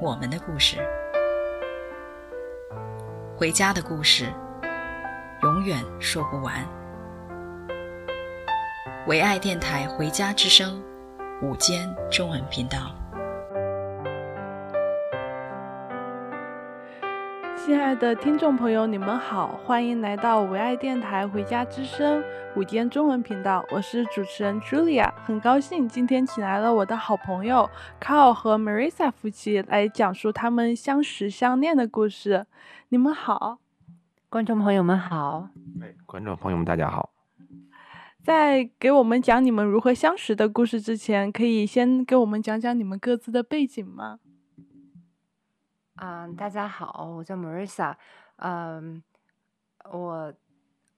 我们的故事，回家的故事。永远说不完。唯爱电台《回家之声》午间中文频道，亲爱的听众朋友，你们好，欢迎来到唯爱电台《回家之声》午间中文频道，我是主持人 Julia，很高兴今天请来了我的好朋友 Carl 和 Marissa 夫妻来讲述他们相识相恋的故事。你们好。观众朋友们好，哎，观众朋友们大家好。在给我们讲你们如何相识的故事之前，可以先给我们讲讲你们各自的背景吗？嗯，大家好，我叫 Marissa，嗯，我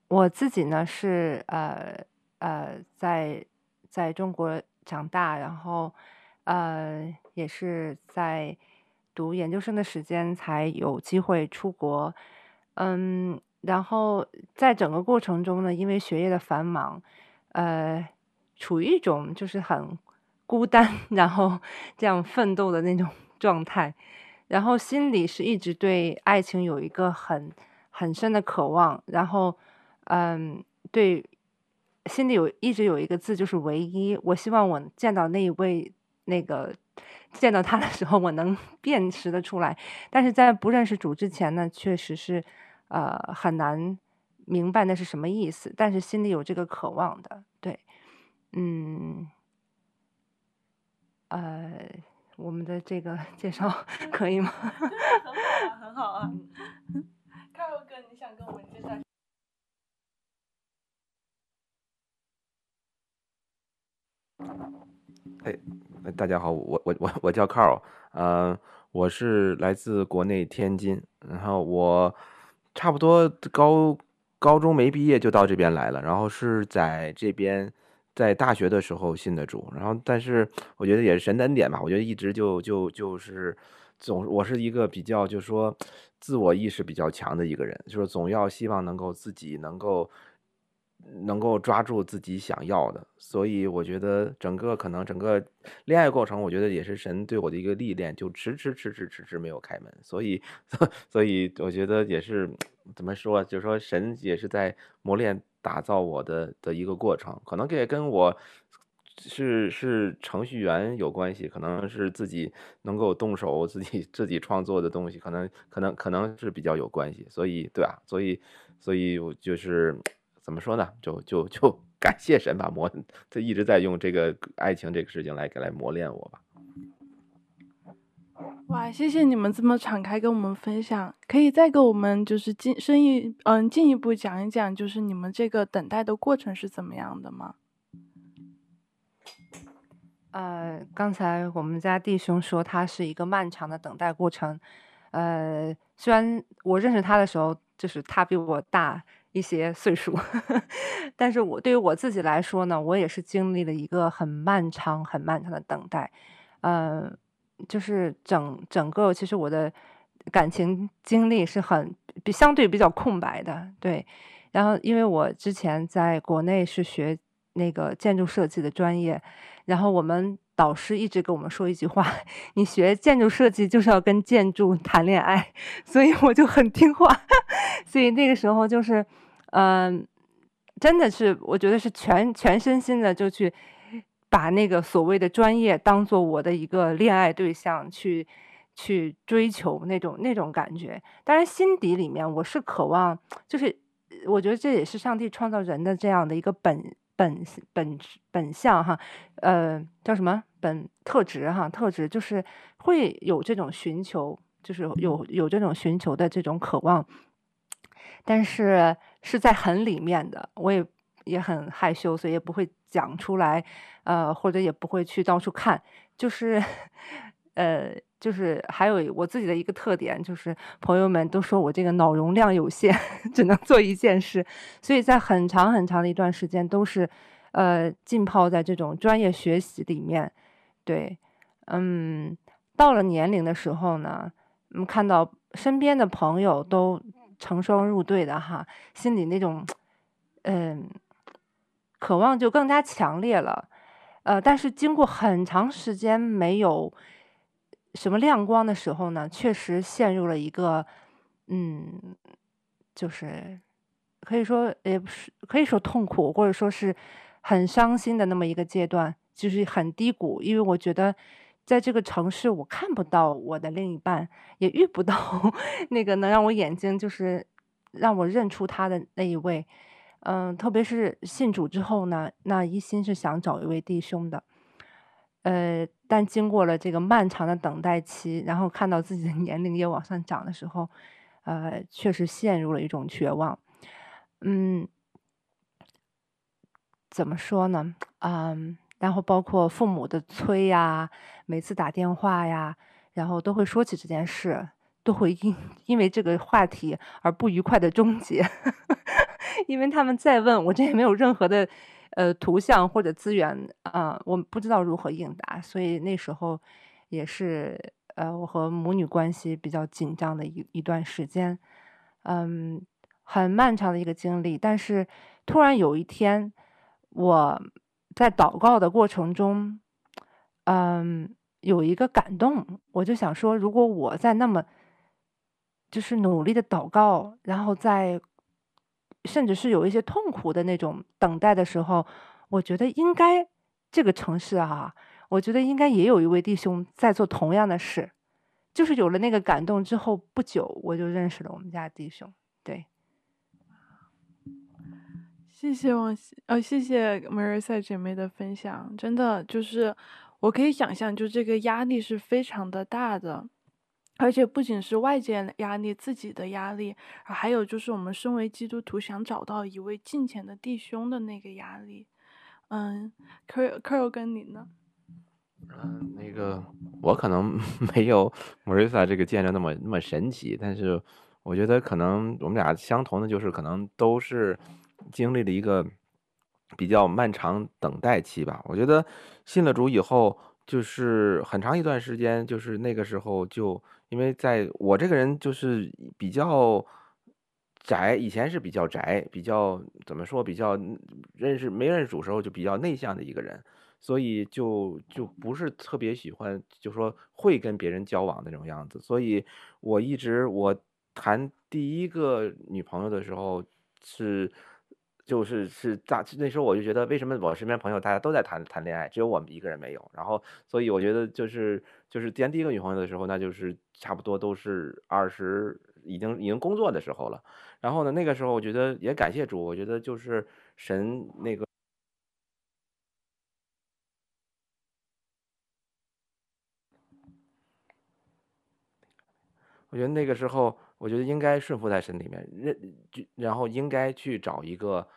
我自己呢是呃呃在在中国长大，然后呃也是在读研究生的时间才有机会出国。嗯，然后在整个过程中呢，因为学业的繁忙，呃，处于一种就是很孤单，然后这样奋斗的那种状态，然后心里是一直对爱情有一个很很深的渴望，然后嗯，对，心里有一直有一个字就是唯一，我希望我见到那一位那个见到他的时候，我能 辨识的出来，但是在不认识主之前呢，确实是。呃，很难明白那是什么意思，但是心里有这个渴望的，对，嗯，呃，我们的这个 介绍可以吗？很好啊，卡洛哥，你想跟我们介绍？哎，大家好，我我我我叫 Carl，呃，我是来自国内天津，然后我。差不多高高中没毕业就到这边来了，然后是在这边在大学的时候信的主，然后但是我觉得也是神的恩典吧，我觉得一直就就就是总我是一个比较就是说自我意识比较强的一个人，就是总要希望能够自己能够。能够抓住自己想要的，所以我觉得整个可能整个恋爱过程，我觉得也是神对我的一个历练，就迟迟迟迟迟迟没有开门，所以所以我觉得也是怎么说，就是说神也是在磨练打造我的的一个过程，可能这也跟我是是程序员有关系，可能是自己能够动手自己自己创作的东西，可能可能可能是比较有关系，所以对啊，所以所以我就是。怎么说呢？就就就 感谢神吧，磨他一直在用这个爱情这个事情来来磨练我吧。哇，谢谢你们这么敞开跟我们分享，可以再给我们就是进深一嗯进一步讲一讲，就是你们这个等待的过程是怎么样的吗？呃，刚才我们家弟兄说他是一个漫长的等待过程，呃，虽然我认识他的时候，就是他比我大。一些岁数，但是我对于我自己来说呢，我也是经历了一个很漫长、很漫长的等待。嗯、就是整整个，其实我的感情经历是很比相对比较空白的。对，然后因为我之前在国内是学那个建筑设计的专业，然后我们导师一直跟我们说一句话：你学建筑设计就是要跟建筑谈恋爱，所以我就很听话。所以那个时候就是。嗯，真的是，我觉得是全全身心的就去把那个所谓的专业当做我的一个恋爱对象去去追求那种那种感觉。当然，心底里面我是渴望，就是我觉得这也是上帝创造人的这样的一个本本本本相哈，呃，叫什么本特质哈，特质就是会有这种寻求，就是有有这种寻求的这种渴望。但是是在很里面的，我也也很害羞，所以也不会讲出来，呃，或者也不会去到处看，就是，呃，就是还有我自己的一个特点，就是朋友们都说我这个脑容量有限，只能做一件事，所以在很长很长的一段时间都是，呃，浸泡在这种专业学习里面。对，嗯，到了年龄的时候呢，嗯，看到身边的朋友都成双入对的哈，心里那种，嗯，渴望就更加强烈了。呃，但是经过很长时间没有什么亮光的时候呢，确实陷入了一个，嗯，就是可以说也不是可以说痛苦，或者说是很伤心的那么一个阶段，就是很低谷。因为我觉得在这个城市，我看不到我的另一半，也遇不到那个能让我眼睛就是让我认出他的那一位。嗯，特别是信主之后呢，那一心是想找一位弟兄的，呃，但经过了这个漫长的等待期，然后看到自己的年龄也往上涨的时候，呃，确实陷入了一种绝望。嗯，怎么说呢？嗯，然后包括父母的催呀，每次打电话呀，然后都会说起这件事，都会因因为这个话题而不愉快的终结。因为他们再问我，这也没有任何的呃图像或者资源啊、我不知道如何应答，所以那时候也是呃我和母女关系比较紧张的一一段时间，嗯，很漫长的一个经历。但是突然有一天，我在祷告的过程中，嗯，有一个感动，我就想说，如果我在那么就是努力的祷告，然后在。甚至是有一些痛苦的那种等待的时候，我觉得应该这个城市啊，我觉得应该也有一位弟兄在做同样的事。就是有了那个感动之后，不久我就认识了我们家弟兄。对，谢谢王希，呃，谢谢 Marissa 姐妹的分享，真的就是我可以想象，就这个压力是非常的大的。而且不仅是外界压力，自己的压力，还有就是我们身为基督徒想找到一位敬虔的弟兄的那个压力。嗯，Carl 跟你呢？嗯，那个我可能 没有 Marissa 这个见证那么那么神奇，但是我觉得可能我们俩相同的就是可能都是经历了一个比较漫长等待期吧。我觉得信了主以后，就是很长一段时间，就是那个时候就。因为在我这个人就是比较宅，以前是比较宅，比较怎么说，比较认识没认识主时候就比较内向的一个人，所以就就不是特别喜欢，就说会跟别人交往那种样子。所以我一直我谈第一个女朋友的时候是。就是是大那时候我就觉得，为什么我身边朋友大家都在谈谈恋爱，只有我们一个人没有？然后，所以我觉得就是就是见第一个女朋友的时候，那就是差不多都是二十已经已经工作的时候了。然后呢，那个时候我觉得也感谢主，我觉得就是神那个，我觉得那个时候。我觉得应该顺服在神里面，认然后应该去找一个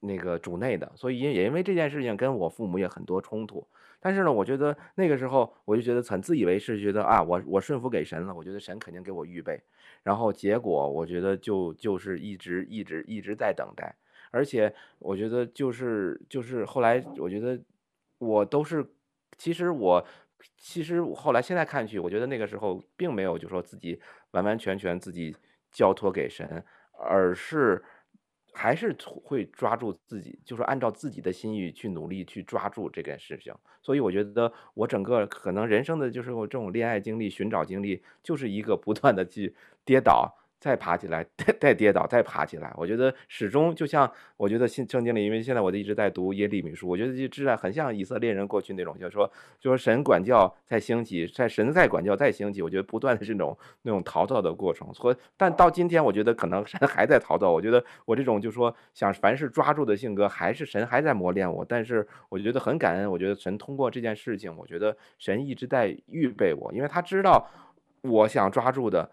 那个主内的，所以因也因为这件事情跟我父母也很多冲突。但是呢，我觉得那个时候我就觉得很自以为是，觉得啊，我我顺服给神了，我觉得神肯定给我预备。然后结果我觉得就就是一直一直一直在等待，而且我觉得就是就是后来我觉得我都是其实我。其实后来现在看去，我觉得那个时候并没有就说自己完完全全自己交托给神，而是还是会抓住自己，就是按照自己的心意去努力去抓住这件事情。所以我觉得我整个可能人生的就是我这种恋爱经历、寻找经历，就是一个不断的去跌倒。再爬起来，再再跌倒，再爬起来。我觉得始终就像，我觉得新圣经里，因为现在我就一直在读耶利米书，我觉得就知道很像以色列人过去那种，就是说，就是神管教再兴起，在神再管教再兴起。我觉得不断的这种那种逃造的过程。所以，但到今天，我觉得可能神还在逃造。我觉得我这种就是说想凡事抓住的性格，还是神还在磨练我。但是我觉得很感恩，我觉得神通过这件事情，我觉得神一直在预备我，因为他知道我想抓住的。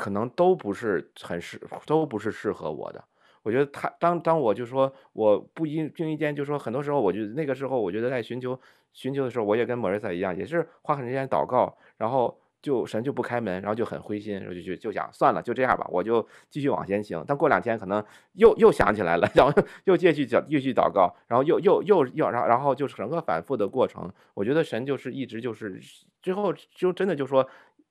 可能都不是很适，都不是适合我的。我觉得他当当我就说我不经经意间就说很多时候，我就那个时候我觉得在寻求寻求的时候，我也跟莫瑞萨一样，也是花很长时间祷告，然后就神就不开门，然后就很灰心，然后就就就想算了，就这样吧，我就继续往前行。但过两天可能又又想起来了，然后又继续祷继续祷告，然后又又又又然后然后就整个反复的过程，我觉得神就是一直就是最后就真的就说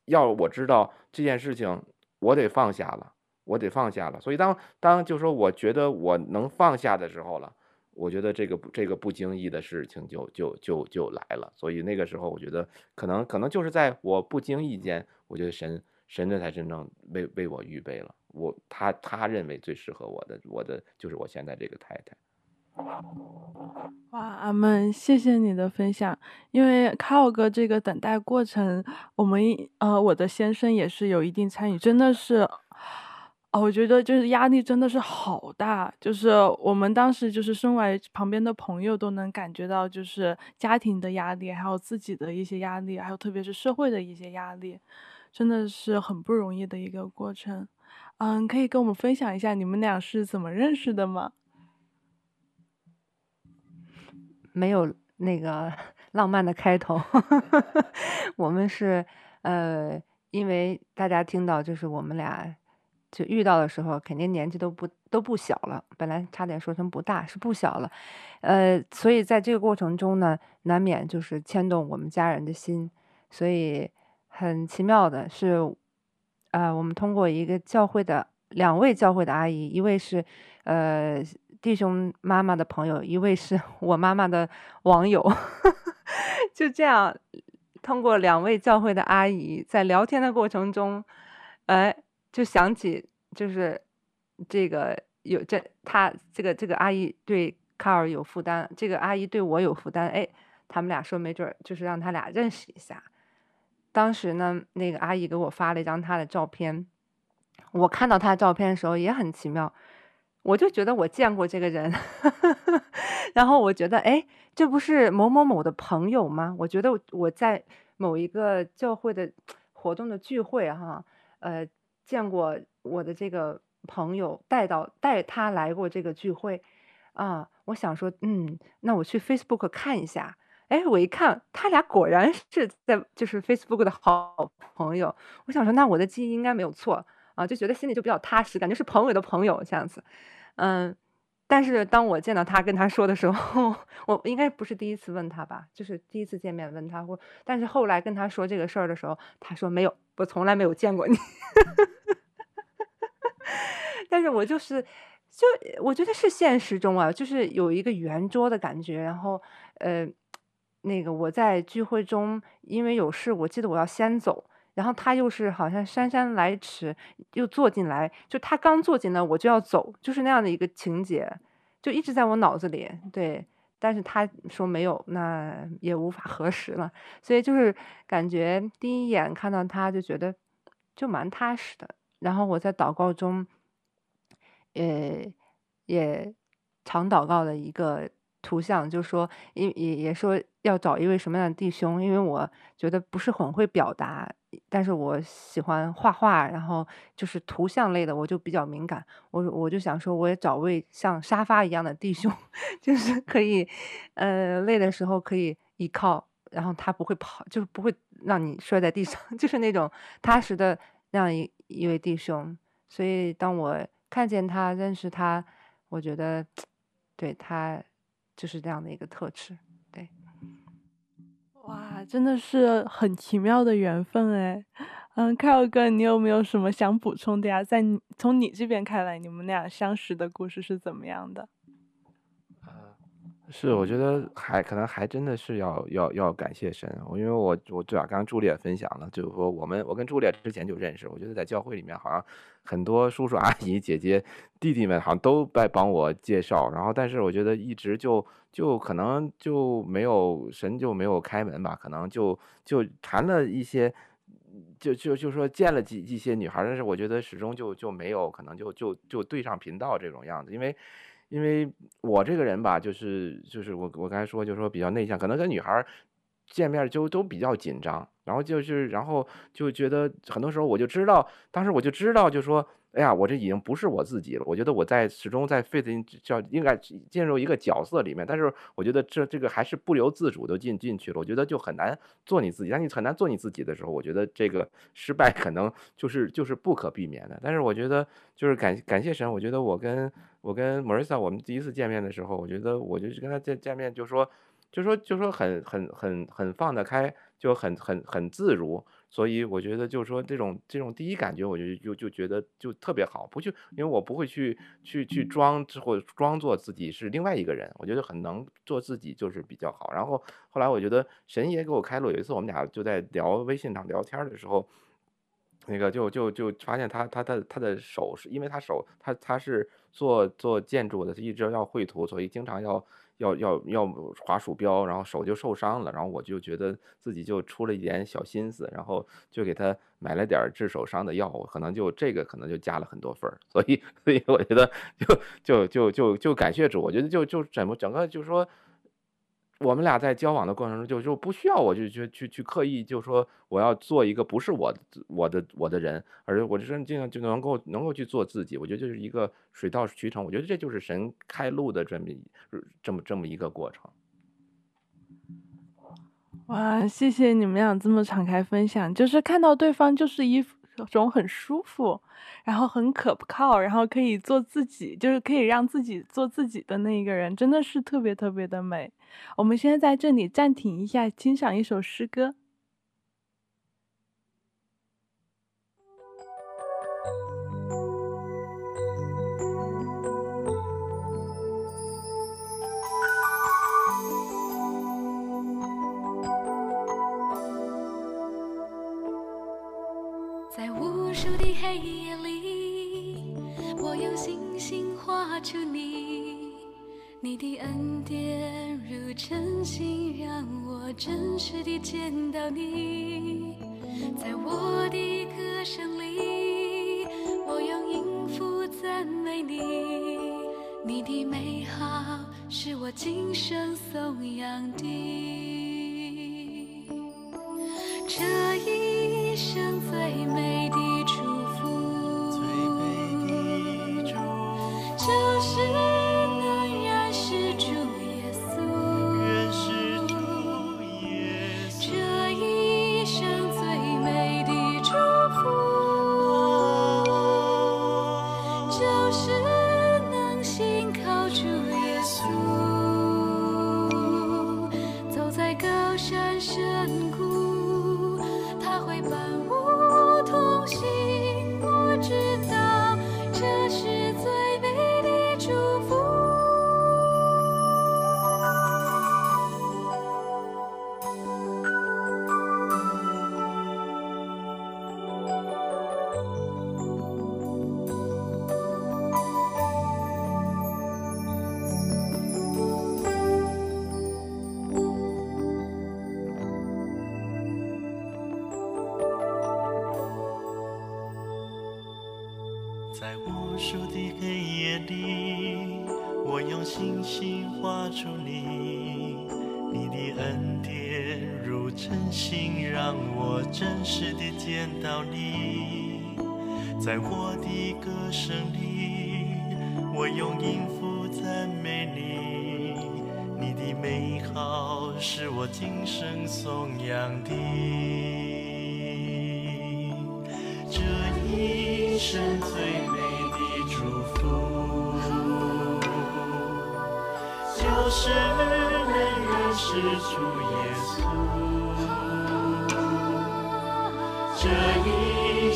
要我知道这件事情，我得放下了。我得放下了，所以当当就说，我觉得我能放下的时候了，我觉得这个这个不经意的事情就就就就来了。所以那个时候，我觉得可能可能就是在我不经意间，我觉得神神这才真正为为我预备了我他他认为最适合我的我的就是我现在这个太太。哇，阿门，谢谢你的分享。因为卡尔哥这个等待过程，我们呃我的先生也是有一定参与，真的是。哦，我觉得就是压力真的是好大，就是我们当时就是身为旁边的朋友都能感觉到，就是家庭的压力，还有自己的一些压力，还有特别是社会的一些压力，真的是很不容易的一个过程。嗯，可以跟我们分享一下你们俩是怎么认识的吗？没有那个浪漫的开头，我们是呃，因为大家听到就是我们俩。就遇到的时候，肯定年纪都不都不小了。本来差点说成不大，是不小了。呃，所以在这个过程中呢，难免就是牵动我们家人的心。所以很奇妙的是，呃，我们通过一个教会的两位教会的阿姨，一位是呃弟兄妈妈的朋友，一位是 我妈妈的网友，就这样通过两位教会的阿姨在聊天的过程中，哎。就想起，就是这个有这他这个这个阿姨对卡尔有负担，这个阿姨对我有负担，哎，他们俩说没准就是让他俩认识一下。当时呢，那个阿姨给我发了一张她的照片，我看到她的照片的时候也很奇妙，我就觉得我见过这个人，然后我觉得哎，这不是某某某的朋友吗？我觉得我在某一个教会的活动的聚会哈，呃。见过我的这个朋友带到带他来过这个聚会，啊，我想说，嗯，那我去 Facebook 看一下。哎，我一看，他俩果然是在就是 Facebook 的好朋友。我想说，那我的记忆应该没有错啊，就觉得心里就比较踏实，感觉是朋友的朋友这样子。嗯，但是当我见到他跟他说的时候，我应该不是第一次问他吧，就是第一次见面问他，或但是后来跟他说这个事儿的时候，他说没有，我从来没有见过你。但是我就是，就我觉得是现实中啊，就是有一个圆桌的感觉。然后，呃，那个我在聚会中，因为有事，我记得我要先走。然后他又是好像姗姗来迟，又坐进来。就他刚坐进来，我就要走，就是那样的一个情节，就一直在我脑子里。对，但是他说没有，那也无法核实了。所以就是感觉第一眼看到他就觉得就蛮踏实的。然后我在祷告中，呃，也常祷告的一个图像，就说，也也也说要找一位什么样的弟兄，因为我觉得不是很会表达，但是我喜欢画画，然后就是图像类的，我就比较敏感。我我就想说，我也找位像沙发一样的弟兄，就是可以，呃，累的时候可以依靠，然后他不会跑，就是不会让你摔在地上，就是那种踏实的那样一。一位弟兄，所以当我看见他、认识他，我觉得对他就是这样的一个特质。哇，真的是很奇妙的缘分哎。嗯，凯尔哥，你有没有什么想补充的呀？在你从你这边看来，你们俩相识的故事是怎么样的？是，我觉得还可能还真的是要要要感谢神，我因为我我对啊，刚刚朱莉也分享了，就是说我们我跟朱莉之前就认识，我觉得在教会里面好像很多叔叔阿姨姐姐弟弟们好像都在帮我介绍，然后但是我觉得一直就就可能就没有神就没有开门吧，可能就就谈了一些，就就就说见了几一些女孩，但是我觉得始终就就没有可能就就就对上频道这种样子，因为。因为我这个人吧，就是就是我我刚才说，就是说比较内向，可能跟女孩见面就都比较紧张。然后就是，然后就觉得很多时候我就知道，当时我就知道，就说。哎呀，我这已经不是我自己了。我觉得我在始终在 fit 叫应该进入一个角色里面，但是我觉得这这个还是不由自主的进进去了。我觉得就很难做你自己。当你很难做你自己的时候，我觉得这个失败可能就是就是不可避免的。但是我觉得就是感感谢神，我觉得我跟我跟 Marissa 我们第一次见面的时候，我觉得我就是跟他见见面就说就说就说很很很很放得开，就很很很自如。所以我觉得就是说这种这种第一感觉，我就就就觉得就特别好，不去，因为我不会去去去装之后装作自己是另外一个人，我觉得很能做自己就是比较好。然后后来我觉得神爷给我开路，有一次我们俩就在聊微信上聊天的时候，那个就就就发现他他他他的手是因为他手他他是做做建筑的，他一直要绘图，所以经常要。要要要滑鼠标，然后手就受伤了，然后我就觉得自己就出了一点小心思，然后就给他买了点治手伤的药，可能就这个可能就加了很多分儿，所以所以我觉得就就就就就感谢主，我觉得就就整个整个就是说。我们俩在交往的过程中，就就不需要我就去去去刻意就说我要做一个不是我我的我的人，而我就是这样就能够能够去做自己。我觉得就是一个水到渠成，我觉得这就是神开路的这么这么这么一个过程。哇，谢谢你们俩这么敞开分享，就是看到对方就是一种很舒服，然后很可靠，然后可以做自己，就是可以让自己做自己的那一个人，真的是特别特别的美。我们现在在这里暂停一下，欣赏一首诗歌。星画出你，你的恩典如晨星，让我真实地见到你。在我的歌声里，我用音符赞美你，你的美好是我今生颂扬的。这一生最美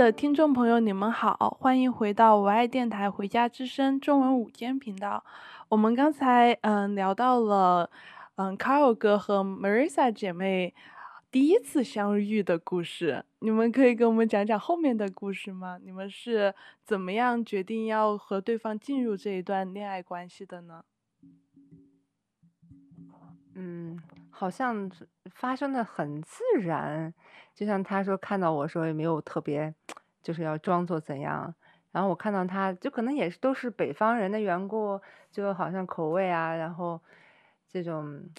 的听众朋友，你们好，欢迎回到我爱电台《回家之声》中文午间频道。我们刚才嗯聊到了嗯 Carl 哥和 Marissa 姐妹第一次相遇的故事，你们可以给我们讲讲后面的故事吗？你们是怎么样决定要和对方进入这一段恋爱关系的呢？嗯，好像发生的很自然。就像他说看到我说也没有特别，就是要装作怎样。然后我看到他就可能也是都是北方人的缘故，就好像口味啊，然后这种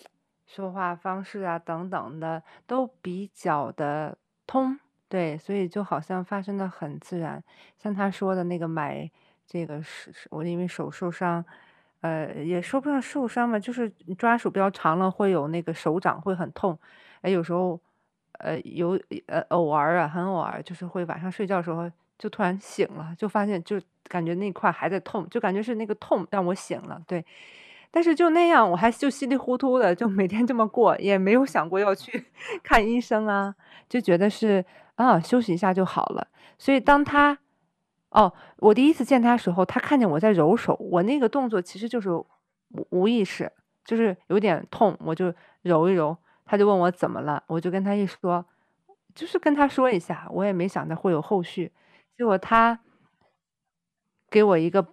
说话方式啊等等的都比较的通，对，所以就好像发生的很自然。像他说的那个买这个是我因为手受伤，呃，也说不上受伤嘛，就是抓鼠标长了会有那个手掌会很痛，哎，有时候。呃，有呃，偶尔啊，很偶尔，就是会晚上睡觉的时候就突然醒了，就发现就感觉那块还在痛，就感觉是那个痛让我醒了，对。但是就那样，我还就稀里糊涂的就每天这么过，也没有想过要去 看医生啊，就觉得是啊，休息一下就好了。所以当他哦，我第一次见他时候，他看见我在揉手，我那个动作其实就是无无意识，就是有点痛，我就揉一揉。他就问我怎么了，我就跟他一说，就是跟他说一下，我也没想到会有后续。结果他给我一个，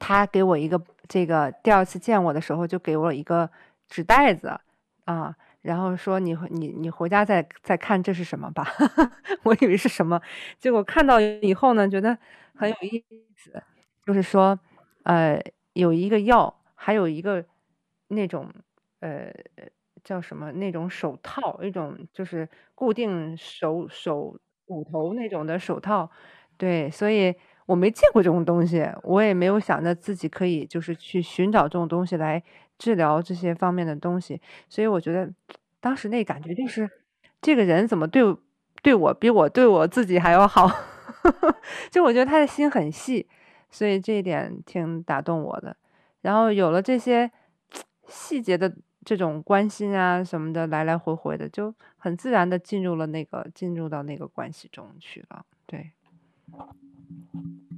他给我一个这个第二次见我的时候就给我一个纸袋子啊，然后说你你你回家再再看这是什么吧，我以为是什么，结果看到以后呢，觉得很有意思，就是说呃有一个药，还有一个那种。呃，叫什么那种手套，一种就是固定手手骨头那种的手套，对，所以我没见过这种东西，我也没有想着自己可以就是去寻找这种东西来治疗这些方面的东西，所以我觉得当时那感觉就是这个人怎么对对我比我对我自己还要好，就我觉得他的心很细，所以这一点挺打动我的。然后有了这些细节的。这种关心啊什么的，来来回回的，就很自然的进入了那个进入到那个关系中去了。对，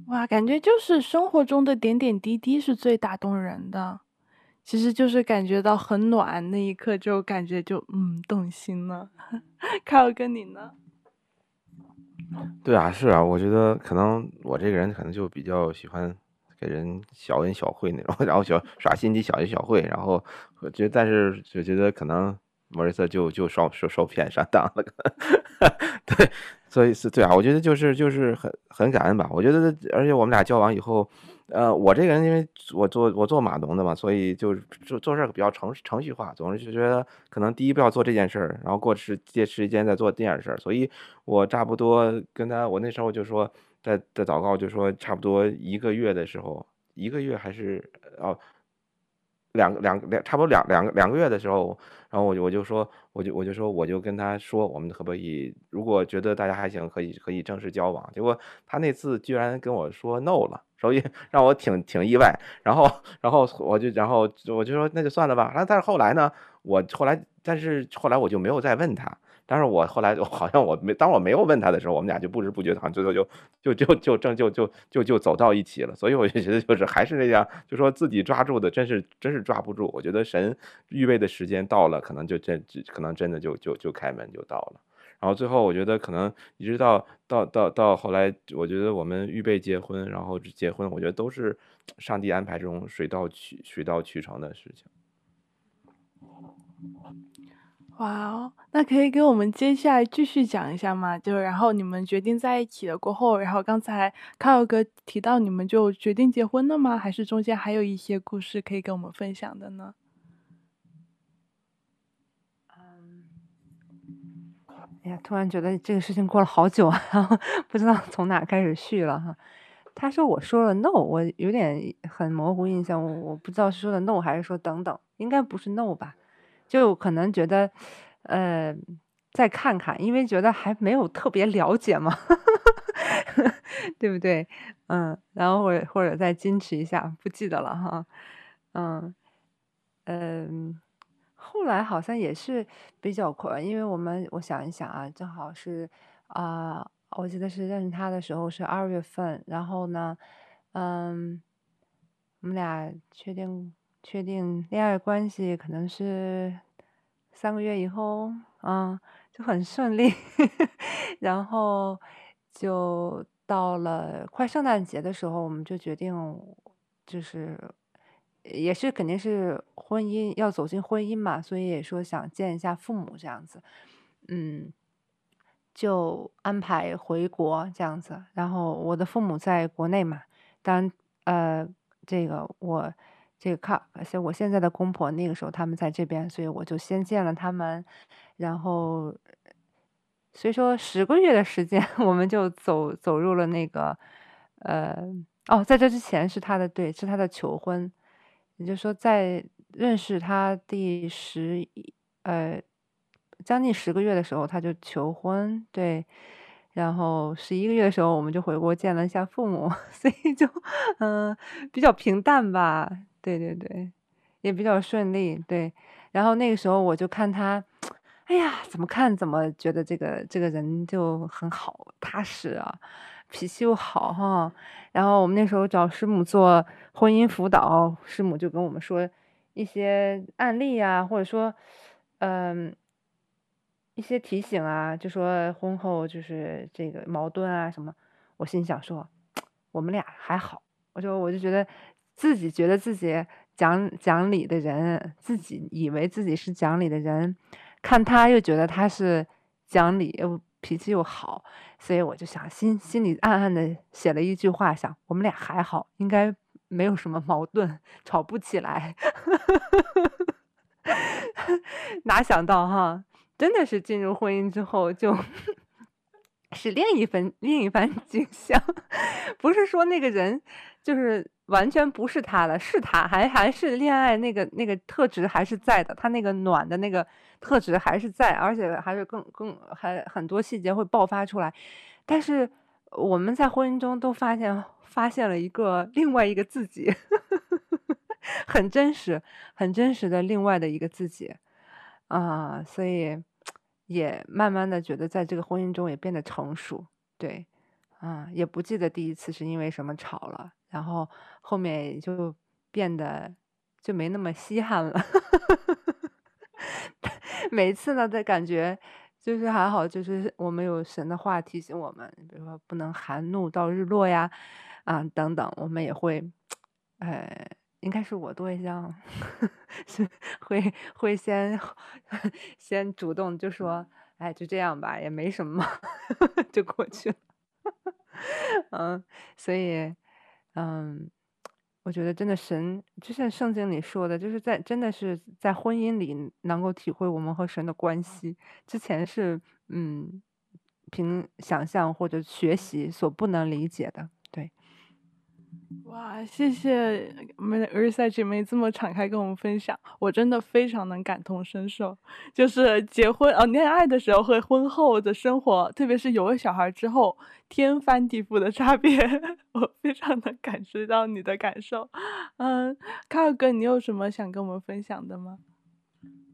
哇，感觉就是生活中的点点滴滴是最打动人的，其实就是感觉到很暖，那一刻就感觉就嗯动心了。凯尔跟你呢？对啊，是啊，我觉得可能我这个人可能就比较喜欢。给人小恩小惠那种，然后小耍心机，小恩小惠，然后我觉得，但是就觉得可能莫瑞瑟就就受受受骗上当了，对，所以是对啊，我觉得就是就是很很感恩吧。我觉得，而且我们俩交往以后，呃，我这个人因为我做我做码农的嘛，所以就做做事比较程程序化，总是就觉得可能第一步要做这件事儿，然后过时借时间再做第二事儿，所以我差不多跟他，我那时候就说。在在祷告，就说差不多一个月的时候，一个月还是哦，两两两差不多两两个两个月的时候，然后我就我就说，我就我就说，我就跟他说，我们可不可以，如果觉得大家还行，可以可以正式交往。结果他那次居然跟我说 no 了，所以 让我挺挺意外。然后然后我就然后我就说那就算了吧。然后但是后来呢，我后来但是后来我就没有再问他。但是我后来就 好像我没当我没有问他的时候，我们俩就不知不觉好像最后就就就就正就就就就走到一起了。所以我就觉得就是还是那样，就说自己抓住的真是真是抓不住。我觉得神预备的时间到了，可能就真可能真的就就就开门就到了。然后最后我觉得可能一直到到到到后来，我觉得我们预备结婚，然后结婚，我觉得都是上帝安排这种水到渠水到渠成的事情。哇哦，那可以给我们接下来继续讲一下吗？就然后你们决定在一起了过后，然后刚才卡尔哥提到你们就决定结婚了吗？还是中间还有一些故事可以跟我们分享的呢？嗯，哎呀，突然觉得这个事情过了好久啊，然 后不知道从哪开始续了哈。他说我说了 no，我有点很模糊印象，我我不知道是说的 no 还是说等等，应该不是 no 吧。就可能觉得，呃，再看看，因为觉得还没有特别了解嘛，对不对？嗯，然后或者或者再矜持一下，不记得了哈。嗯嗯，后来好像也是比较快，因为我们我想一想啊，正好是啊、我记得是认识他的时候是二月份，然后呢，嗯，我们俩确定。确定恋爱关系可能是三个月以后，啊，就很顺利，然后就到了快圣诞节的时候，我们就决定，就是也是肯定是婚姻要走进婚姻嘛，所以也说想见一下父母这样子，嗯，就安排回国这样子，然后我的父母在国内嘛，当然呃，这个我。这个靠，而且我现在的公婆那个时候他们在这边，所以我就先见了他们，然后，所以说十个月的时间，我们就走走入了那个，呃，哦，在这之前是他的对，是他的求婚，也就是说在认识他第十，呃，将近十个月的时候他就求婚，对，然后十一个月的时候我们就回国见了一下父母，所以就嗯、比较平淡吧。对对对，也比较顺利。对，然后那个时候我就看他，哎呀，怎么看怎么觉得这个这个人就很好，踏实啊，脾气又好哈。然后我们那时候找师母做婚姻辅导，师母就跟我们说一些案例啊，或者说，嗯，一些提醒啊，就说婚后就是这个矛盾啊什么。我心想说，我们俩还好，我就我就觉得。自己觉得自己讲讲理的人，自己以为自己是讲理的人，看他又觉得他是讲理又脾气又好，所以我就想心心里暗暗的写了一句话，想我们俩还好，应该没有什么矛盾，吵不起来。哪想到哈，真的是进入婚姻之后就，是另一番另一番景象，不是说那个人就是。完全不是他了，是他还还是恋爱那个那个特质还是在的，他那个暖的那个特质还是在，而且还是更更还很多细节会爆发出来。但是我们在婚姻中都发现发现了一个另外一个自己，很真实很真实的另外的一个自己啊，所以也慢慢的觉得在这个婚姻中也变得成熟，对，啊，也不记得第一次是因为什么吵了。然后后面就变得就没那么稀罕了，每次呢的感觉就是还好，就是我们有神的话提醒我们，比如说不能含怒到日落呀，啊等等，我们也会，呃，应该是我多一项，是会会先先主动就说，哎，就这样吧，也没什么，就过去了，嗯，所以。嗯，我觉得真的神，就像圣经里说的，就是在真的是在婚姻里能够体会我们和神的关系。之前是嗯，凭想象或者学习所不能理解的。哇，谢谢我们的 Erisa 姐妹这么敞开跟我们分享，我真的非常能感同身受。就是结婚哦，恋爱的时候和婚后的生活，特别是有了小孩之后。天翻地覆的差别，我非常能感受到你的感受。嗯，卡尔哥，你有什么想跟我们分享的吗？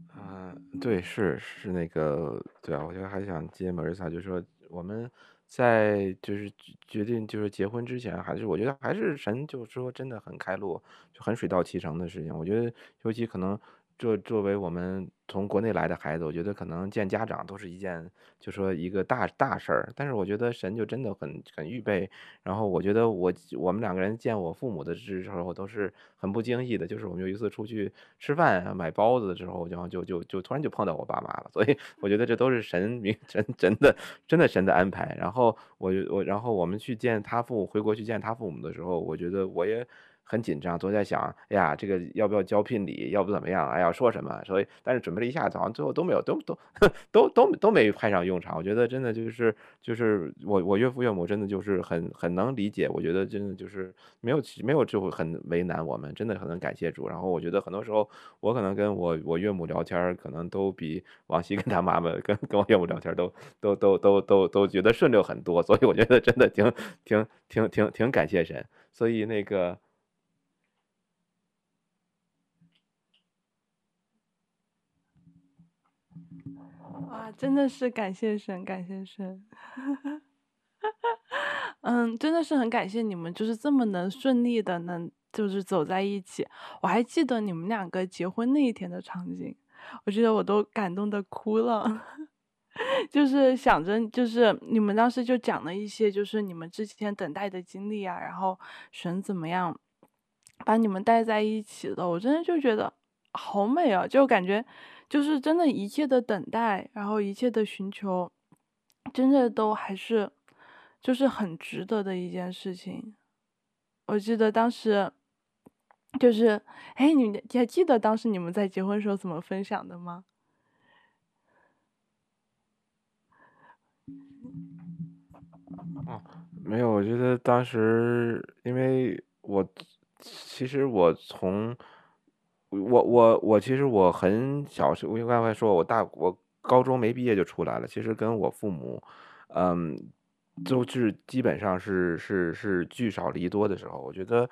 啊、对，是是那个，对啊，我就还想接 Marisa，就是说我们在就是决定就是结婚之前，还是我觉得还是神就是说真的很开路，就很水到渠成的事情。我觉得尤其可能作作为我们从国内来的孩子，我觉得可能见家长都是一件，就说一个大大事儿。但是我觉得神就真的很很预备。然后我觉得我我们两个人见我父母的时候都是很不经意的，就是我们有一次出去吃饭买包子的时候，然后就就就突然就碰到我爸妈了。所以我觉得这都是神明神真的真的神的安排。然后我我然后我们去见他父，回国去见他父母的时候，我觉得我也。很紧张，总在想，哎呀，这个要不要交聘礼，要不怎么样，哎呀，说什么？所以，但是准备了一下子，好像最后都没有，都都都都都没派上用场。我觉得真的就是就是我我岳父岳母真的就是很很能理解。我觉得真的就是没有没有就会很为难我们，真的很能感谢主。然后我觉得很多时候我可能跟我我岳母聊天，可能都比往西 跟他妈妈跟跟我岳母聊天都都都都都都觉得顺溜很多。所以我觉得真的挺挺挺挺挺感谢神。所以那个。真的是感谢神，感谢神。嗯，真的是很感谢你们，就是这么能顺利的能就是走在一起。我还记得你们两个结婚那一天的场景，我觉得我都感动的哭了。就是想着，就是你们当时就讲了一些，就是你们之前等待的经历啊，然后神怎么样把你们带在一起的，我真的就觉得好美啊，就感觉。就是真的，一切的等待，然后一切的寻求，真的都还是，就是很值得的一件事情。我记得当时，就是，哎，你你还记得当时你们在结婚时候怎么分享的吗？哦，没有，我觉得当时，因为我其实我从。我我我其实我很小时，我刚才说我大我高中没毕业就出来了。其实跟我父母，嗯，就是基本上是是是聚少离多的时候。我觉得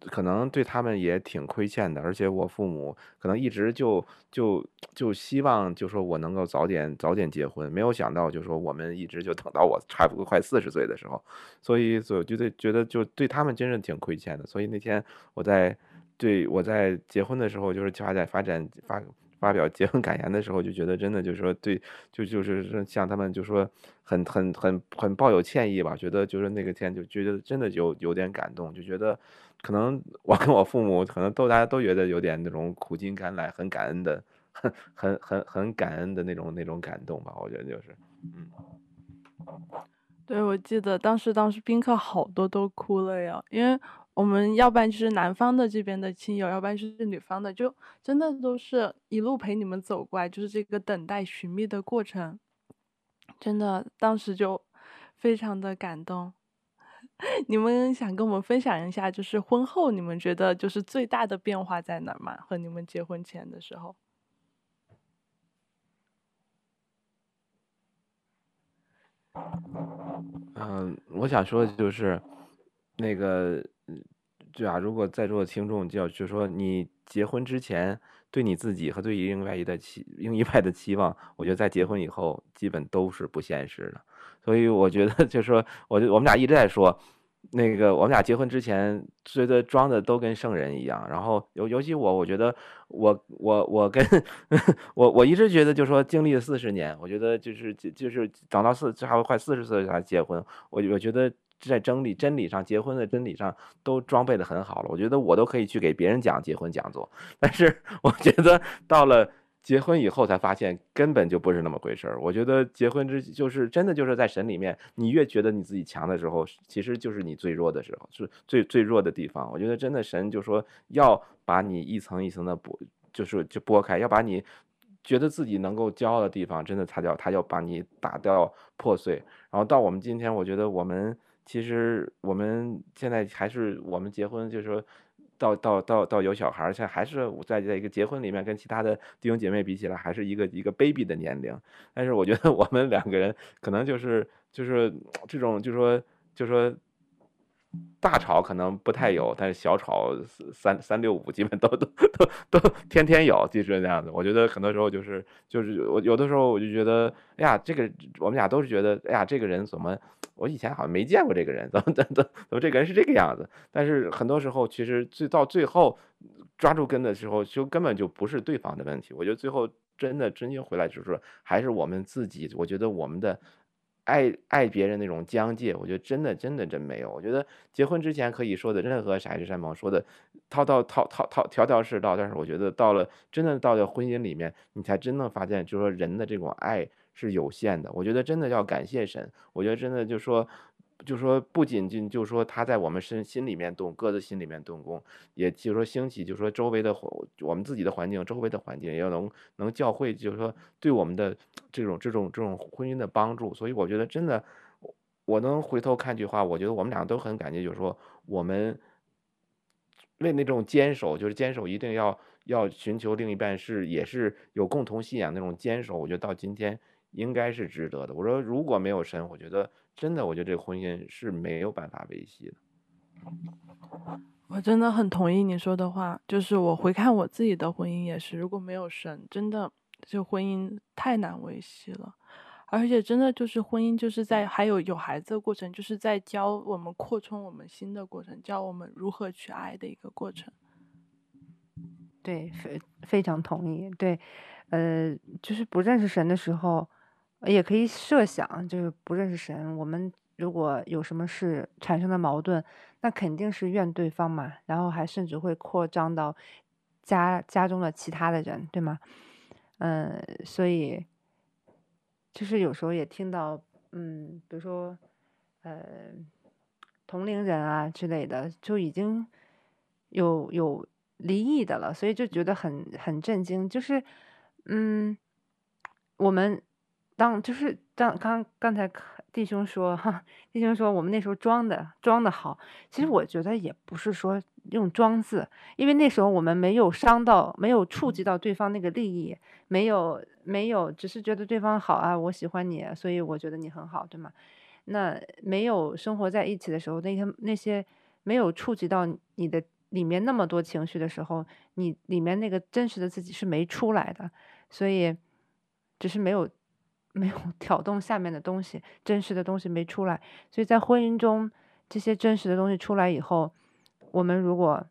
可能对他们也挺亏欠的。而且我父母可能一直就就就希望就说我能够早点早点结婚，没有想到就说我们一直就等到我差不多快四十岁的时候。所以所以觉得觉得就对他们真是挺亏欠的。所以那天我在。对，我在结婚的时候，就是发在发展发发表结婚感言的时候，就觉得真的就是说，对，就就是像他们就说很很很很抱有歉意吧，觉得就是那个天就觉得真的有有点感动，就觉得可能我跟我父母可能都大家都觉得有点那种苦尽甘来，很感恩的，很很很很感恩的那种那种感动吧，我觉得就是，嗯，对，我记得当时当时宾客好多都哭了呀，因为。我们要不然就是男方的这边的亲友，要不然就是女方的，就真的都是一路陪你们走过来，就是这个等待寻觅的过程，真的当时就非常的感动。你们想跟我们分享一下，就是婚后你们觉得就是最大的变化在哪儿吗？和你们结婚前的时候？嗯，我想说的就是那个。对啊，如果在座的听众就要就说你结婚之前对你自己和对于另外一的期另一半的期望，我觉得在结婚以后基本都是不现实的。所以我觉得 就是说，我就我们俩一直在说，那个我们俩结婚之前觉得装的都跟圣人一样。然后尤尤其我，我觉得我我我跟 我我一直觉得就是说经历了四十年，我觉得就是就是长到四差不多快四十岁才结婚，我我觉得。在真理真理上，结婚的真理上都装备的很好了。我觉得我都可以去给别人讲结婚讲座，但是我觉得到了结婚以后才发现根本就不是那么回事儿。我觉得结婚之就是真的就是在神里面，你越觉得你自己强的时候，其实就是你最弱的时候，是最最弱的地方。我觉得真的神就说要把你一层一层的剥，就是就剥开，要把你觉得自己能够骄傲的地方，真的他要他要把你打掉破碎。然后到我们今天，我觉得我们。其实我们现在还是我们结婚，就是说到到到到有小孩儿，现在还是在在一个结婚里面，跟其他的弟兄姐妹比起来，还是一个一个 baby 的年龄。但是我觉得我们两个人可能就是就是这种，就是说就是说大吵可能不太有，但是小吵三三六五基本都都都都天天有，就是那样子。我觉得很多时候就是就是我有的时候我就觉得，哎呀，这个我们俩都是觉得，哎呀，这个人怎么？我以前好像没见过这个人，怎么怎么怎么这个人是这个样子？但是很多时候，其实最到最后抓住根的时候，就根本就不是对方的问题。我觉得最后真的真心回来就是说，还是我们自己。我觉得我们的。爱爱别人那种疆界，我觉得真的真的真没有。我觉得结婚之前可以说的任何海誓山盟，说的套套套套套条条是道，但是我觉得到了真的到了婚姻里面，你才真的发现，就是说人的这种爱是有限的。我觉得真的要感谢神。我觉得真的就说。就说，不仅仅就说他在我们身心里面动，各自心里面动工，也就是说兴起，就说周围的我们自己的环境，周围的环境也要能能教会，就是说对我们的这种这种这种婚姻的帮助。所以我觉得真的，我能回头看句话，我觉得我们俩都很感激，就是说我们为那种坚守，就是坚守一定要要寻求另一半是也是有共同信仰那种坚守，我觉得到今天应该是值得的。我说如果没有神，我觉得。真的，我觉得这个婚姻是没有办法维系的。我真的很同意你说的话，就是我回看我自己的婚姻也是，如果没有神，真的这婚姻太难维系了。而且真的就是婚姻，就是在还有有孩子的过程，就是在教我们扩充我们心的过程，教我们如何去爱的一个过程。对，非非常同意。对，呃，就是不认识神的时候。也可以设想，就是不认识神，我们如果有什么事产生的矛盾，那肯定是怨对方嘛，然后还甚至会扩张到家家中的其他的人，对吗？嗯，所以就是有时候也听到，嗯，比如说，呃，同龄人啊之类的，就已经有有离异的了，所以就觉得很很震惊，就是，嗯，我们。当就是当刚刚才弟兄说哈，弟兄说我们那时候装的装的好，其实我觉得也不是说用装字，因为那时候我们没有伤到，没有触及到对方那个利益，没有没有，只是觉得对方好啊，我喜欢你，所以我觉得你很好，对吗？那没有生活在一起的时候，那些那些没有触及到你的里面那么多情绪的时候，你里面那个真实的自己是没出来的，所以只是没有。没有 挑动下面的东西，真实的东西没出来，所以在婚姻中，这些真实的东西出来以后，我们如果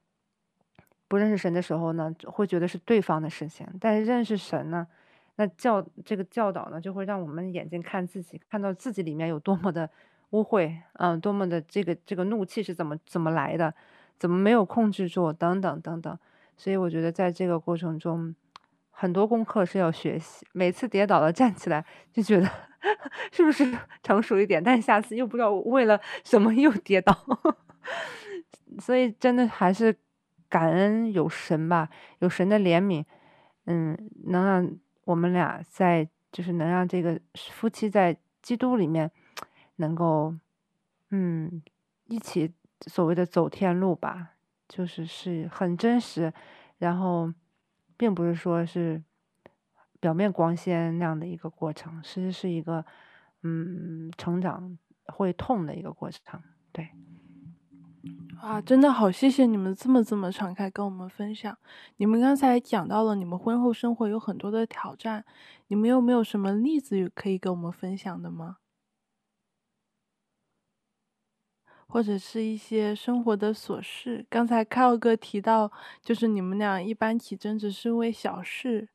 不认识神的时候呢，会觉得是对方的事情；但是认识神呢，那教这个教导呢，就会让我们眼睛看自己，看到自己里面有多么的污秽，嗯，多么的这个这个怒气是怎么怎么来的，怎么没有控制住，等等等等。所以我觉得在这个过程中。很多功课是要学习，每次跌倒了站起来就觉得 是不是成熟一点，但下次又不知道为了什么又跌倒，所以真的还是感恩有神吧，有神的怜悯，嗯，能让我们俩在就是能让这个夫妻在基督里面能够嗯一起所谓的走天路吧，就是是很真实，然后。并不是说是表面光鲜那样的一个过程，其实是一个嗯成长会痛的一个过程。对，啊，真的好谢谢你们这么这么敞开跟我们分享。你们刚才讲到了你们婚后生活有很多的挑战，你们有没有什么例子可以跟我们分享的吗？或者是一些生活的琐事。刚才凯尔哥提到，就是你们俩一般起争执是因为小事，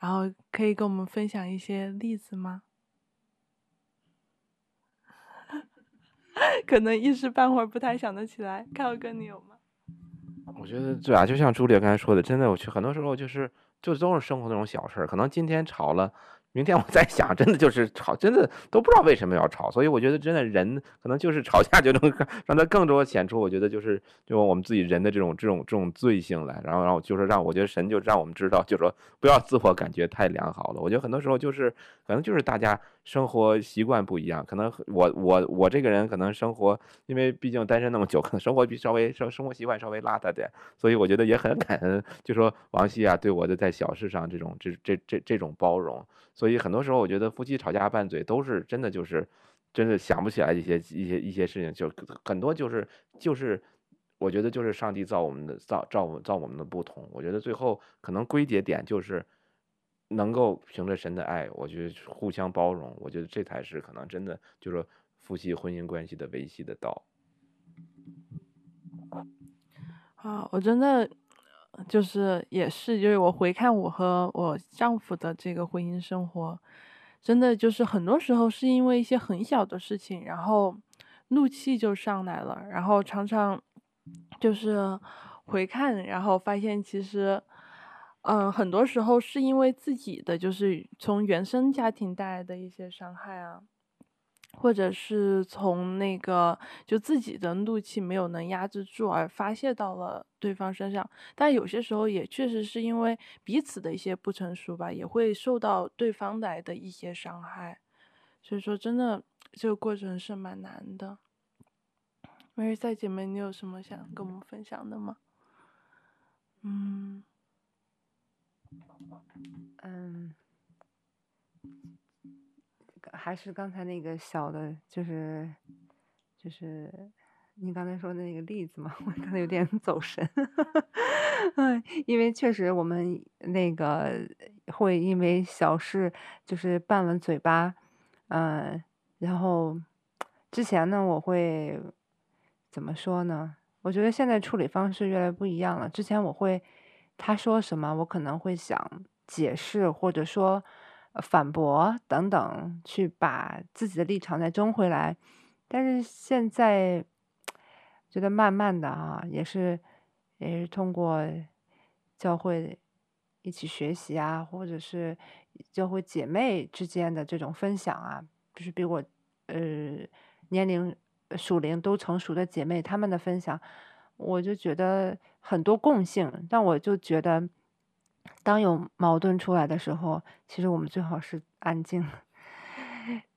然后可以跟我们分享一些例子吗？可能一时半会儿不太想得起来。凯尔哥，你有吗？我觉得对啊，就像朱莉刚才说的，真的，我去很多时候就是就都是生活那种小事，可能今天吵了。明天我在想，真的就是吵，真的都不知道为什么要吵，所以我觉得真的人可能就是吵架就能让他更多显出，我觉得就是就我们自己人的这种这种这种罪性来，然后然后就是让我觉得神就让我们知道，就说不要自我感觉太良好了。我觉得很多时候就是可能就是大家生活习惯不一样，可能我我我这个人可能生活，因为毕竟单身那么久，可能生活比稍微生生活习惯稍微邋遢点，所以我觉得也很感恩，就说王希啊对我的在小事上这种这这这这种包容。所以很多时候，我觉得夫妻吵架拌嘴都是真的，就是真的想不起来一些一些一些事情，就很多就是就是，我觉得就是上帝造我们的造造造我们的不同。我觉得最后可能归结点就是能够凭着神的爱，我觉得互相包容。我觉得这才是可能真的就是夫妻婚姻关系的维系的道。啊，我真的就是也是，就是我回看我和我丈夫的这个婚姻生活，真的就是很多时候是因为一些很小的事情，然后怒气就上来了，然后常常就是回看，然后发现其实，嗯，很多时候是因为自己的就是从原生家庭带来的一些伤害啊。或者是从那个就自己的怒气没有能压制住而发泄到了对方身上，但有些时候也确实是因为彼此的一些不成熟吧，也会受到对方来的一些伤害，所以说真的这个过程是蛮难的。梅赛姐妹，你有什么想跟我们分享的吗？嗯，嗯。还是刚才那个小的，就是，就是你刚才说的那个例子嘛，我刚才有点走神，哎，因为确实我们那个会因为小事就是拌了嘴巴，嗯，然后之前呢，我会怎么说呢？我觉得现在处理方式越来越不一样了。之前我会他说什么，我可能会想解释，或者说。反驳等等，去把自己的立场再争回来。但是现在觉得慢慢的啊，也是也是通过教会一起学习啊，或者是教会姐妹之间的这种分享啊，就是比我呃年龄属灵都成熟的姐妹她们的分享，我就觉得很多共性，但我就觉得。当有矛盾出来的时候，其实我们最好是安静。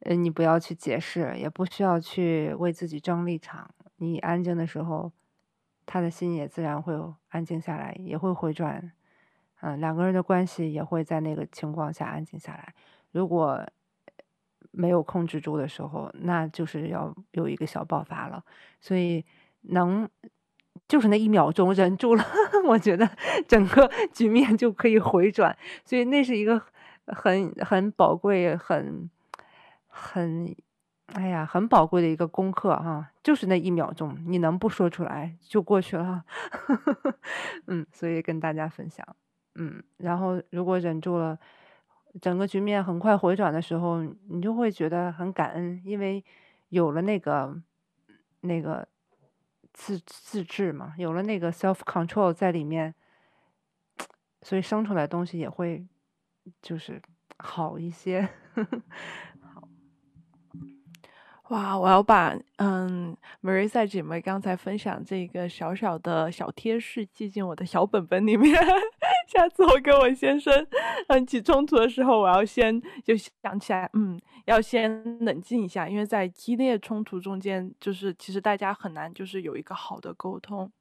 呃，你不要去解释，也不需要去为自己争立场。你安静的时候，他的心也自然会安静下来，也会回转。嗯，两个人的关系也会在那个情况下安静下来。如果没有控制住的时候，那就是要有一个小爆发了。所以能。就是那一秒钟忍住了，我觉得整个局面就可以回转，所以那是一个很很宝贵、很很哎呀很宝贵的一个功课哈。就是那一秒钟，你能不说出来就过去了，嗯，所以跟大家分享，嗯，然后如果忍住了，整个局面很快回转的时候，你就会觉得很感恩，因为有了那个那个。自自制嘛，有了那个 self control 在里面，所以生出来东西也会就是好一些。哇！我要把嗯，Marissa 姐妹刚才分享这个小小的小贴士记进我的小本本里面。下次我跟我先生嗯起冲突的时候，我要先就想起来，嗯，要先冷静一下，因为在激烈冲突中间，就是其实大家很难就是有一个好的沟通。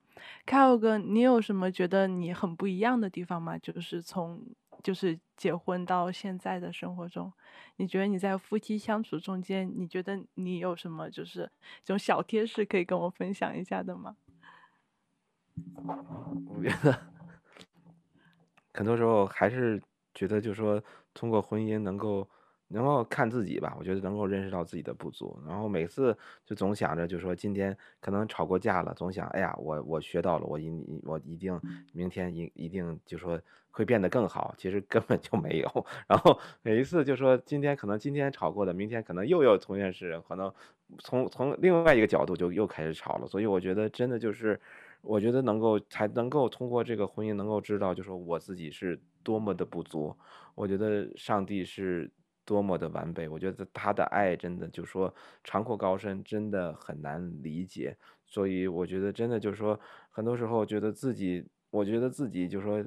Kyle 哥，你有什么觉得你很不一样的地方吗？就是从就是结婚到现在的生活中，你觉得你在夫妻相处中间，你觉得你有什么就是这种小贴士可以跟我分享一下的吗？我觉得。很多时候还是觉得，就是说，通过婚姻能够能够看自己吧。我觉得能够认识到自己的不足。然后每次就总想着，就是说今天可能吵过架了，总想，哎呀，我我学到了，我一我一定明天一一定就说会变得更好。其实根本就没有。然后每一次就说今天可能今天吵过的，明天可能又要同样是可能从从另外一个角度就又开始吵了。所以我觉得真的就是。我觉得能够才能够通过这个婚姻能够知道，就是说我自己是多么的不足。我觉得上帝是多么的完备。我觉得他的爱真的就说长阔高深，真的很难理解。所以我觉得真的就是说，很多时候觉得自己，我觉得自己就是说。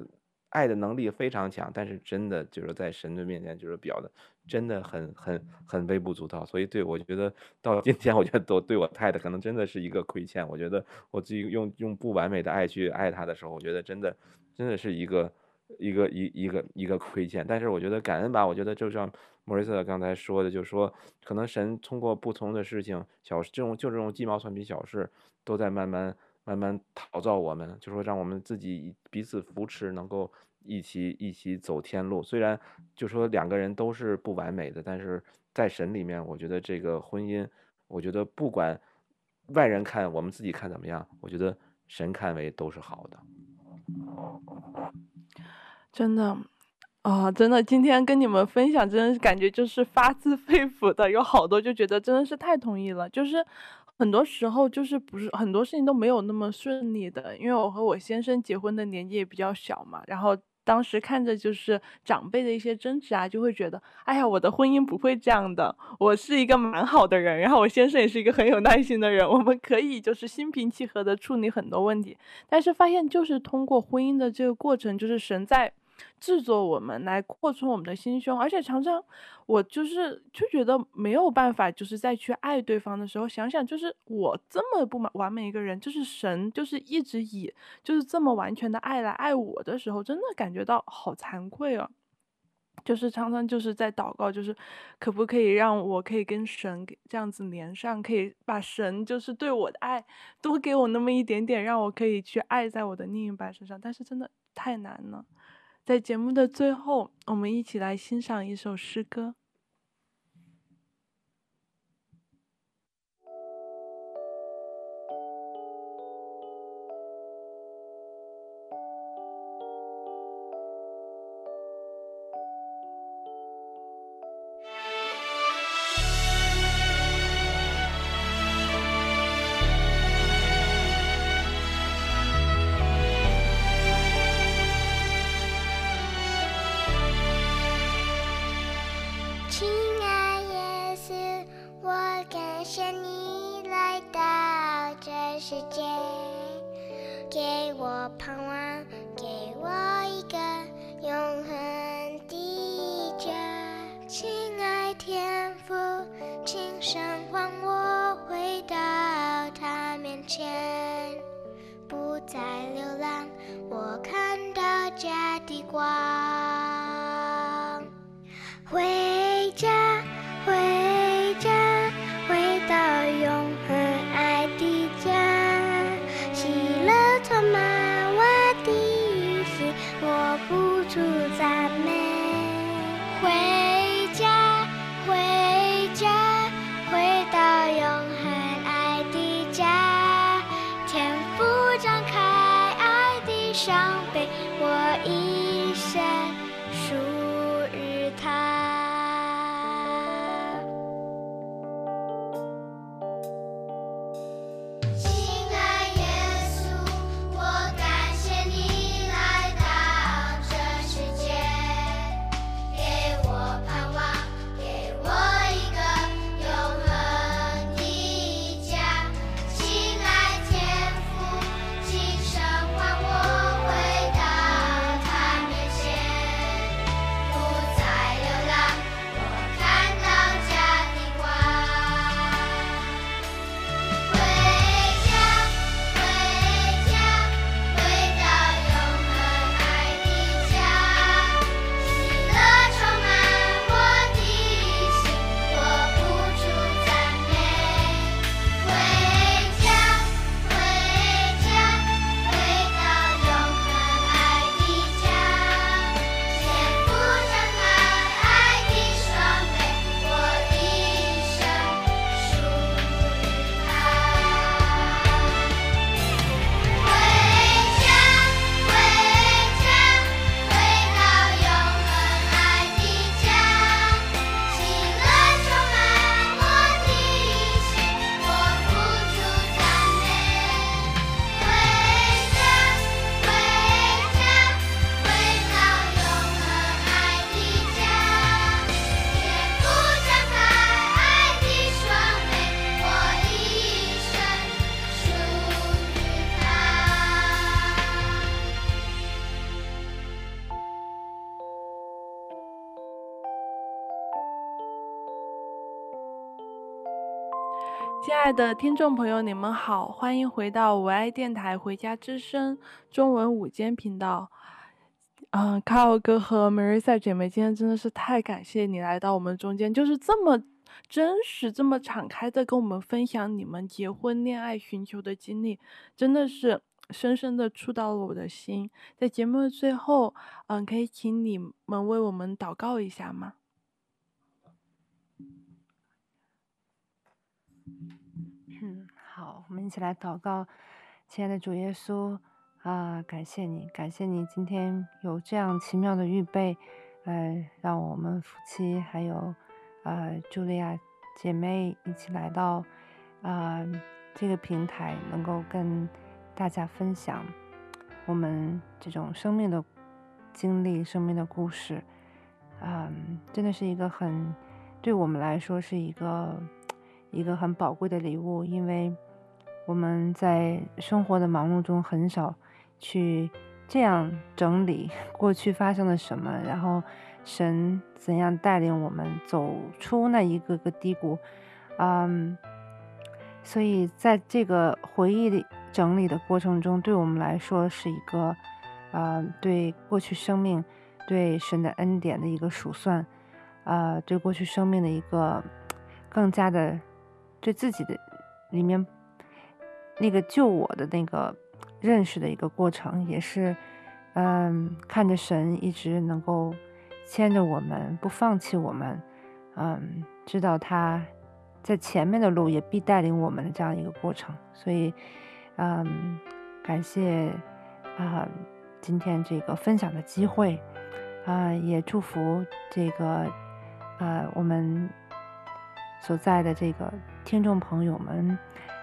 爱的能力非常强，但是真的就是在神的面前，就是表的真的很很很微不足道。所以对我觉得到今天，我觉得都对我太太可能真的是一个亏欠。我觉得我自己用用不完美的爱去爱她的时候，我觉得真的真的是一个一个一一个一个亏欠。但是我觉得感恩吧，我觉得就像莫瑞瑟刚才说的，就是说可能神通过不同的事情，小这种就这种鸡毛蒜皮小事，都在慢慢。慢慢陶造我们，就说让我们自己彼此扶持，能够一起一起走天路。虽然就说两个人都是不完美的，但是在神里面，我觉得这个婚姻我觉得不管外人看，我们自己看怎么样，我觉得神看为都是好的。真的。啊、真的，今天跟你们分享，真的是感觉就是发自 肺腑的，有好多就觉得真的是太同意了。就是很多时候就是不是很多事情都没有那么顺利的，因为我和我先生结婚的年纪也比较小嘛，然后当时看着就是长辈的一些争执啊，就会觉得，哎呀，我的婚姻不会这样的，我是一个蛮好的人，然后我先生也是一个很有耐心的人，我们可以就是心平气和的处理很多问题。但是发现就是通过婚姻的这个过程，就是神在。制作我们来扩充我们的心胸，而且常常我就是就觉得没有办法，就是再去爱对方的时候，想想就是我这么不完美一个人，就是神就是一直以就是这么完全的爱来爱我的时候，真的感觉到好惭愧啊！就是常常就是在祷告，就是可不可以让我可以跟神这样子连上，可以把神就是对我的爱多给我那么一点点，让我可以去爱在我的另一半身上，但是真的太难了。在节目的最后，我们一起来欣赏一首诗歌。世界，给我盼望，给我一个永恒的家。亲爱天父，请神唤我回到他面前，不再流浪，我看到家的光。回。truth. 亲爱的听众朋友，你们好，欢迎回到唯爱电台《回家之声》中文午间频道。嗯，卡尔哥和 Marisa 姐妹，今天真的是太感谢你来到我们中间，就是这么真实、这么敞开的跟我们分享你们结婚、恋爱、寻求的经历，真的是深深的触到了我的心。在节目的最后，嗯，可以请你们为我们祷告一下吗？好，我们一起来祷告，亲爱的主耶稣啊，感谢你，感谢你今天有这样奇妙的预备，呃，让我们夫妻还有呃茱莉亚姐妹一起来到啊、这个平台，能够跟大家分享我们这种生命的经历、生命的故事，嗯、真的是一个很对我们来说是一个。一个很宝贵的礼物，因为我们在生活的忙碌中很少去这样整理 过去发生了什么，然后神怎样带领我们走出那一个个低谷，嗯，所以在这个回忆的整理的过程中，对我们来说是一个，呃，对过去生命、对神的恩典的一个数算，呃，对过去生命的一个 更加的。对自己的里面那个救我的那个认识的一个过程，也是嗯，看着神一直能够牵着我们，不放弃我们，嗯，知道他在前面的路也必带领我们的这样一个过程。所以，嗯，感谢啊，今天这个分享的机会啊，也祝福这个啊我们。所在的这个听众朋友们，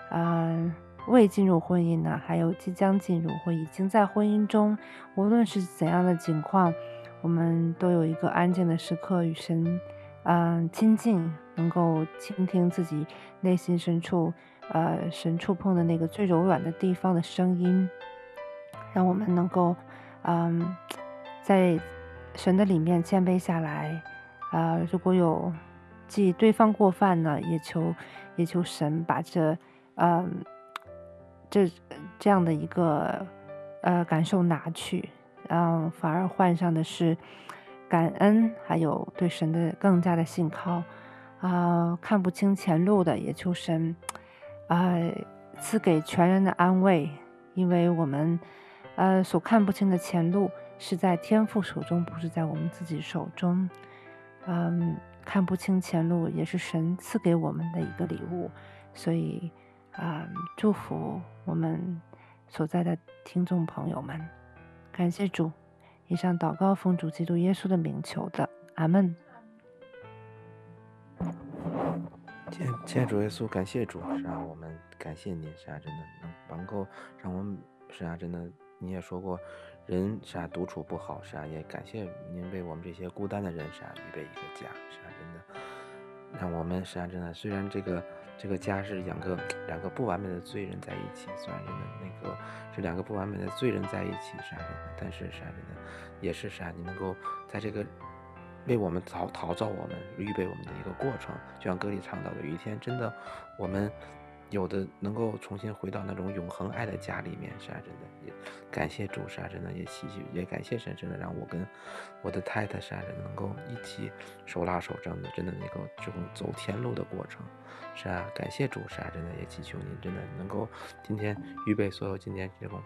呃，未进入婚姻呢，还有即将进入或已经在婚姻中，无论是怎样的情况，我们都有一个安静的时刻与神，嗯、亲近，能够倾听自己内心深处，呃，神触碰的那个最柔软的地方的声音，让我们能够，嗯、在神的里面谦卑下来，啊、呃，如果有。即对方过犯呢，也求也求神把这，嗯，这这样的一个呃感受拿去，然后反而换上的是感恩，还有对神的更加的信靠，啊、看不清前路的，也求神，啊、赐给全人的安慰，因为我们，呃，所看不清的前路是在天父手中，不是在我们自己手中，嗯。看不清前路，也是神赐给我们的一个礼物，所以啊、嗯，祝福我们所在的听众朋友们，感谢主。以上祷告奉主基督耶稣的名求的，阿门。谢谢主耶稣，感谢主，是啊，我们感谢您，是啊，真的能能够让我们，是啊，真的，你也说过。人是啊，独处不好是啊，也感谢您为我们这些孤单的人是啊，预备一个家是啊，真的让我们是啊，真的虽然这个这个家是两个两个不完美的罪人在一起，虽然真的那个是两个不完美的罪人在一起是啊，真的，但是是啊，真的也是是啊，你能够在这个为我们陶陶造我们预备我们的一个过程，就像歌里唱到的，有一天真的我们。有的能够重新回到那种永恒爱的家里面，是啊，真的也感谢主，是啊，真的也祈求，也感谢神，真的让我跟我的太太，是啊，真的能够一起手拉手，真的真的能够这种走天路的过程，是啊，感谢主，是啊，真的也祈求您，真的能够今天预备所有今天这种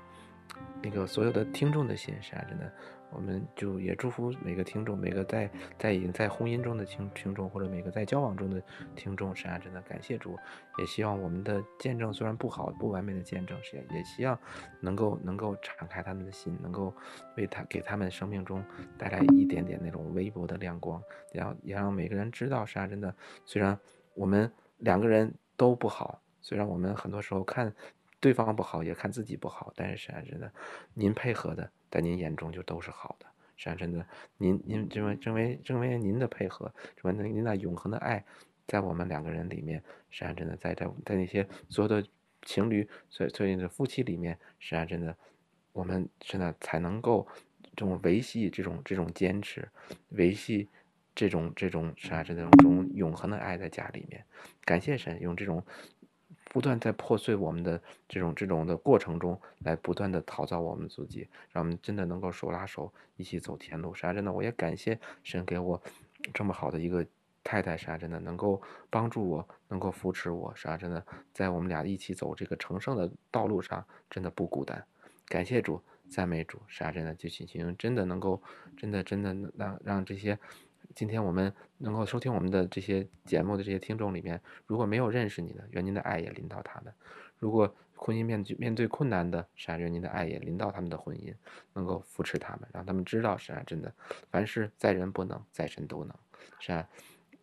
那个所有的听众的心，是啊，真的。我们就也祝福每个听众，每个在在已经在婚姻中的听听众，或者每个在交往中的听众，是啊，真的感谢主，也希望我们的见证虽然不好、不完美的见证，是也希望能够能够敞开他们的心，能够为他给他们生命中带来一点点那种微薄的亮光，也让也让每个人知道，是啊，真的，虽然我们两个人都不好，虽然我们很多时候看对方不好，也看自己不好，但是实际上，真的，您配合的。在您眼中就都是好的，实际上真的，您您认为认为认为您的配合，什么您那永恒的爱，在我们两个人里面，实际上真的在在在那些所有的情侣，所所以的夫妻里面，实际上真的，我们真的才能够这种维系这种这种坚持，维系这种这种实际上真的这种永恒的爱在家里面，感谢神用这种。不断在破碎我们的这种这种的过程中，来不断的陶造我们自己，让我们真的能够手拉手一起走天路。啥真的，我也感谢神给我这么好的一个太太，啥真的能够帮助我，能够扶持我，啥真的在我们俩一起走这个成圣的道路上，真的不孤单。感谢主，赞美主，啥真的就请行真的能够真的真的让让这些今天我们能够收听我们的这些节目的这些听众里面，如果没有认识你的，愿您的爱也临到他们；如果婚姻面对面对困难的，是啊，愿您的爱也临到他们的婚姻，能够扶持他们，让他们知道是啊，真的，凡事在人不能，在神都能，是啊，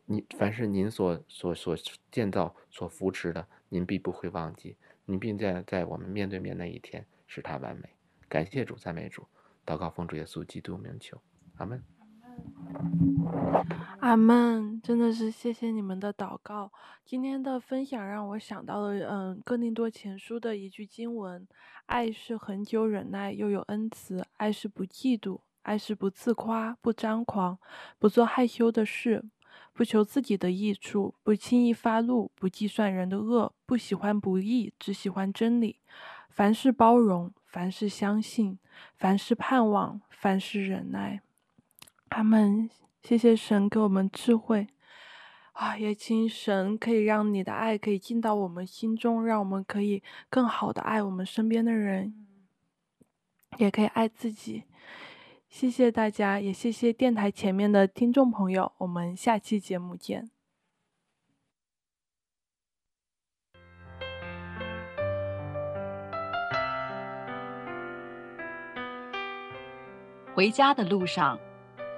你凡是您所所所建造、所扶持的，您必不会忘记，您并在在我们面对面那一天使他完美。感谢主，赞美主，祷告奉主耶稣基督名求，阿门。阿门，真的是谢谢你们的祷告。今天的分享让我想到了，嗯，哥林多前书的一句经文：爱是恒久忍耐，又有恩慈；爱是不嫉妒，爱是不自夸，不张狂，不做害羞的事，不求自己的益处，不轻易发怒，不计算人的恶，不喜欢不义，只喜欢真理。凡事包容，凡事相信，凡事盼望，凡事忍耐。阿们，谢谢神给我们智慧啊！也请神可以让你的爱可以进到我们心中，让我们可以更好的爱我们身边的人，也可以爱自己。谢谢大家，也谢谢电台前面的听众朋友。我们下期节目见。回家的路上。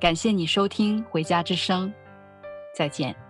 感谢你收听《回家之声》，再见。